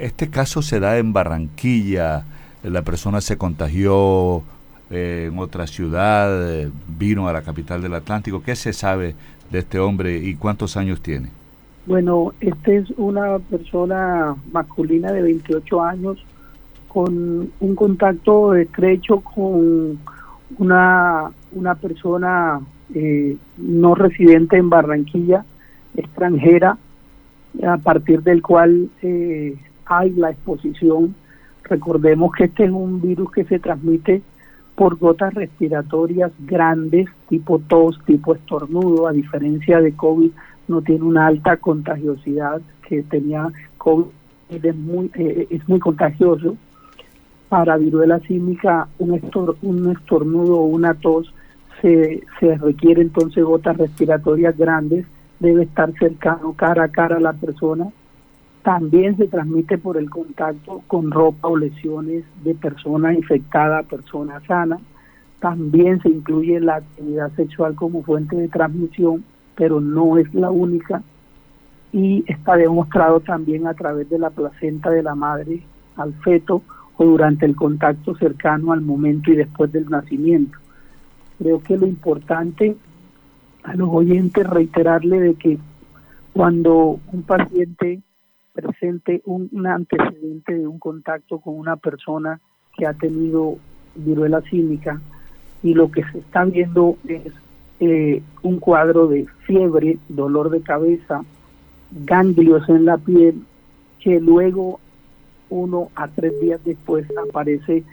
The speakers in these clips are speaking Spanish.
este caso se da en Barranquilla, la persona se contagió eh, en otra ciudad, eh, vino a la capital del Atlántico. ¿Qué se sabe de este hombre y cuántos años tiene? Bueno, este es una persona masculina de 28 años con un contacto estrecho con una, una persona eh, no residente en Barranquilla, extranjera, a partir del cual eh, hay la exposición. Recordemos que este es un virus que se transmite por gotas respiratorias grandes, tipo tos, tipo estornudo, a diferencia de COVID, no tiene una alta contagiosidad que tenía COVID, es muy, eh, es muy contagioso. Para viruela símica, un, un estornudo o una tos se, se requiere entonces gotas respiratorias grandes, debe estar cercano cara a cara a la persona también se transmite por el contacto con ropa o lesiones de persona infectada a persona sana. También se incluye la actividad sexual como fuente de transmisión, pero no es la única. Y está demostrado también a través de la placenta de la madre al feto o durante el contacto cercano al momento y después del nacimiento. Creo que lo importante a los oyentes reiterarle de que cuando un paciente presente un, antecedente de un contacto con una persona que ha tenido viruela cínica y lo que se está viendo es eh, un cuadro de fiebre, dolor de cabeza, ganglios en la piel, que luego uno a tres días después aparece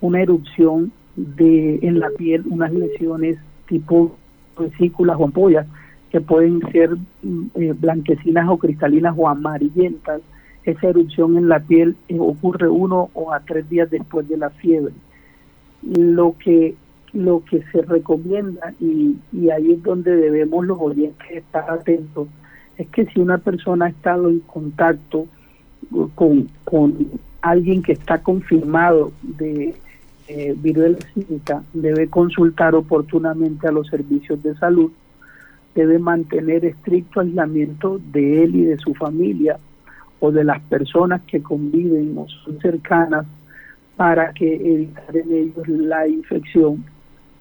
una erupción de en la piel, unas lesiones tipo vesículas o ampollas que pueden ser mm, eh, blanquecinas o cristalinas o amarillentas. Esa erupción en la piel eh, ocurre uno o a tres días después de la fiebre. Lo que lo que se recomienda y, y ahí es donde debemos los oyentes estar atentos es que si una persona ha estado en contacto con, con alguien que está confirmado de eh, viruela cínica debe consultar oportunamente a los servicios de salud debe mantener estricto aislamiento de él y de su familia o de las personas que conviven o son cercanas para que evitar en ellos la infección.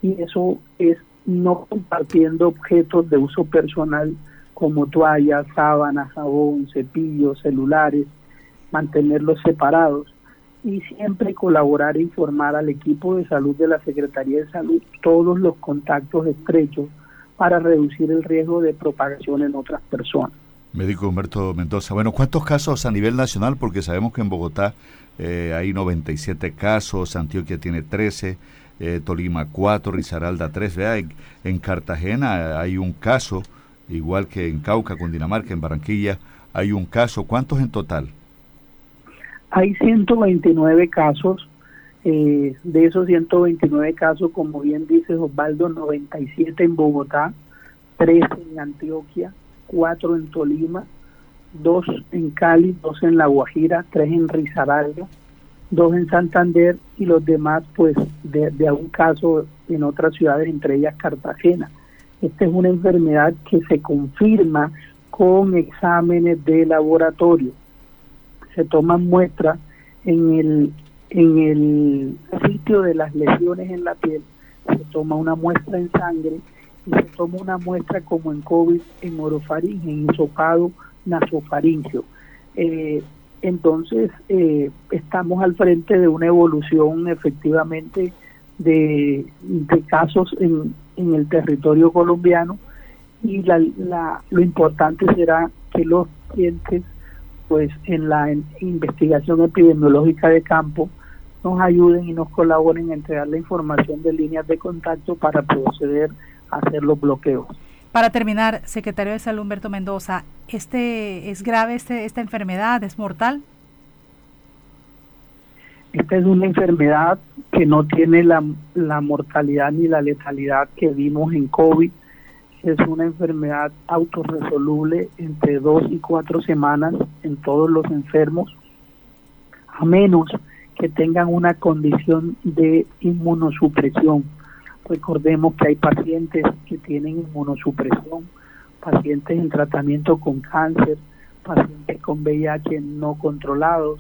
Y eso es no compartiendo objetos de uso personal como toallas, sábanas, jabón, cepillos, celulares, mantenerlos separados y siempre colaborar e informar al equipo de salud de la Secretaría de Salud todos los contactos estrechos para reducir el riesgo de propagación en otras personas. Médico Humberto Mendoza, bueno, ¿cuántos casos a nivel nacional? Porque sabemos que en Bogotá eh, hay 97 casos, Antioquia tiene 13, eh, Tolima 4, Risaralda 3, vea, en, Cartagena hay un caso, igual que en Cauca, Cundinamarca, en Barranquilla hay un caso, ¿cuántos en total? Hay 129 casos eh, de esos 129 casos, como bien dice Osvaldo, 97 en Bogotá, 13 en Antioquia, 4 en Tolima, 2 en Cali, 2 en La Guajira, 3 en Risaralda, 2 en Santander y los demás pues de, de un caso en otras ciudades, entre ellas Cartagena. Esta es una enfermedad que se confirma con exámenes de laboratorio. Se toman muestras en el en el sitio de las lesiones en la piel se toma una muestra en sangre y se toma una muestra como en COVID en orofaringe, en hisopado nasofaringio. Eh, entonces, eh, estamos al frente de una evolución efectivamente de, casos en, en, el territorio colombiano y la, la, lo importante será que los pacientes, pues en la investigación epidemiológica de campo, nos ayuden y nos colaboren en entregar la información de líneas de contacto para proceder a hacer los bloqueos. Para terminar, secretario de Salud Humberto Mendoza, ¿este es grave este, esta enfermedad? ¿Es mortal? Esta es una enfermedad que no tiene la, la mortalidad ni la letalidad que vimos en COVID. Es una enfermedad autorresoluble entre dos y cuatro semanas en todos los enfermos, a menos que tengan una condición de inmunosupresión. Recordemos que hay pacientes que tienen inmunosupresión, pacientes en tratamiento con cáncer, pacientes con VIH no controlados,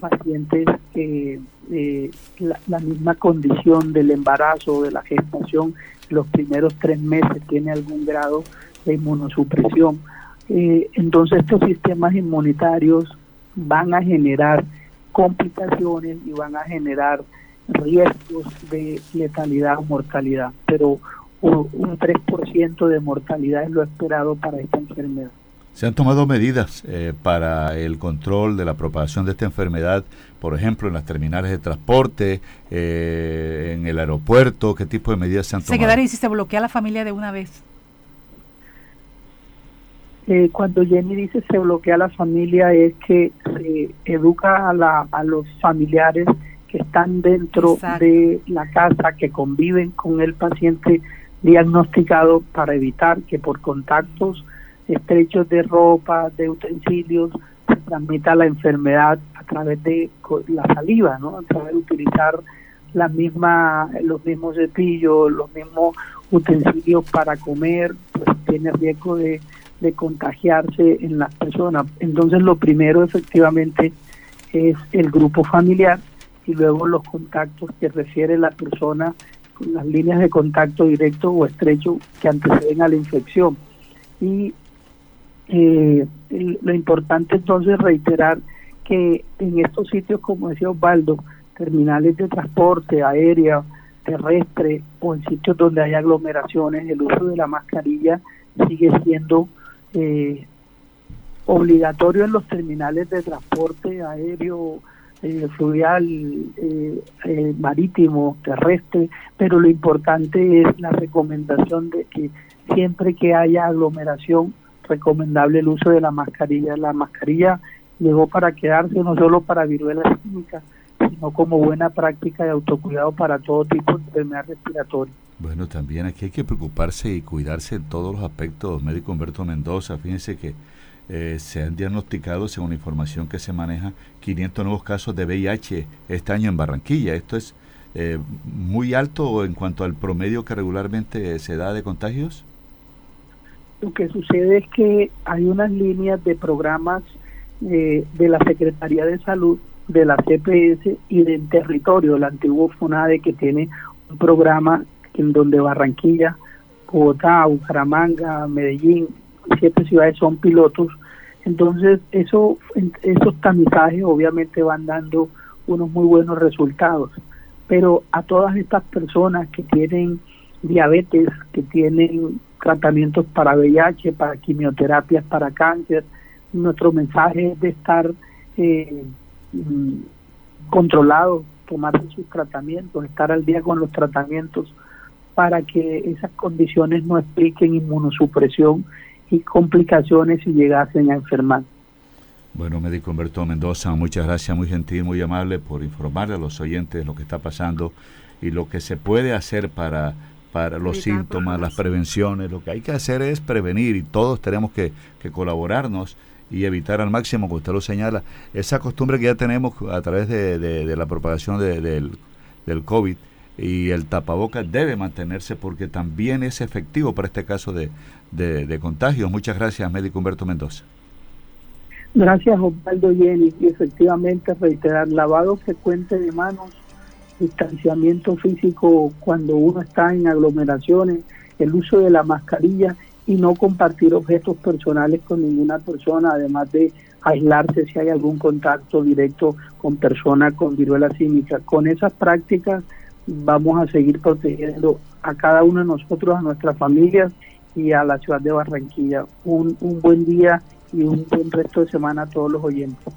pacientes que eh, la, misma condición del embarazo, de la gestación, los primeros tres meses tiene algún grado de inmunosupresión. Eh, entonces estos sistemas inmunitarios van a generar complicaciones y van a generar riesgos de letalidad o mortalidad, pero un, un 3% de mortalidad es lo esperado para esta enfermedad. ¿Se han tomado medidas eh, para el control de la propagación de esta enfermedad, por ejemplo, en las terminales de transporte, eh, en el aeropuerto? ¿Qué tipo de medidas se han tomado? Se quedaría y si se bloquea la familia de una vez. Eh, cuando Jenny dice se bloquea la familia es que se educa a, la, a los familiares que están dentro de la casa, que conviven con el paciente diagnosticado para evitar que por contactos estrechos de ropa, de utensilios, se transmita la enfermedad a través de la saliva, ¿no? A través de utilizar la misma, los mismos cepillos, los mismos utensilios para comer, pues tiene riesgo de, de contagiarse en las personas. Entonces lo primero efectivamente es el grupo familiar y luego los contactos que refiere la persona con las líneas de contacto directo o estrecho que anteceden a la infección. Y eh, lo importante entonces es reiterar que en estos sitios, como decía Osvaldo, terminales de transporte aéreo, terrestre o en sitios donde hay aglomeraciones, el uso de la mascarilla sigue siendo eh, obligatorio en los terminales de transporte aéreo, eh, fluvial, eh, marítimo, terrestre, pero lo importante es la recomendación de que siempre que haya aglomeración recomendable el uso de la mascarilla. La mascarilla llegó para quedarse no solo para viruelas químicas, sino como buena práctica de autocuidado para todo tipo de enfermedad respiratoria. Bueno, también aquí hay que preocuparse y cuidarse en todos los aspectos. Médico Humberto Mendoza, fíjense que eh, se han diagnosticado, según la información que se maneja, 500 nuevos casos de VIH este año en Barranquilla. Esto es eh, muy alto en cuanto al promedio que regularmente se da de contagios. Lo que sucede es que hay unas líneas de programas eh, de la Secretaría de Salud, de la CPS y del territorio, el antiguo FUNADE, que tiene un programa en donde Barranquilla, Bogotá, Bucaramanga, Medellín, siete ciudades son pilotos. Entonces, eso, esos tamizajes obviamente van dando unos muy buenos resultados. Pero a todas estas personas que tienen diabetes, que tienen tratamientos para VIH, para quimioterapias, para cáncer. Nuestro mensaje es de estar eh, mm, controlados, tomarse sus tratamientos, estar al día con los tratamientos para que esas condiciones no expliquen inmunosupresión y complicaciones y llegasen a enfermar. Bueno, médico Humberto Mendoza, muchas gracias, muy gentil, muy amable por informarle a los oyentes lo que está pasando y lo que se puede hacer para para los síntomas, las prevenciones. Lo que hay que hacer es prevenir y todos tenemos que, colaborarnos y evitar al máximo, como usted lo señala, esa costumbre que ya tenemos a través de, la propagación del, del COVID y el tapabocas debe mantenerse porque también es efectivo para este caso de, de, contagio. Muchas gracias, médico Humberto Mendoza. Gracias, Osvaldo Jenny. Y efectivamente, reiterar, lavado frecuente de manos distanciamiento físico cuando uno está en aglomeraciones, el uso de la mascarilla y no compartir objetos personales con ninguna persona, además de aislarse si hay algún contacto directo con personas con viruela símica. Con esas prácticas vamos a seguir protegiendo a cada uno de nosotros, a nuestras familias y a la ciudad de Barranquilla. Un, un buen día y un buen resto de semana a todos los oyentes.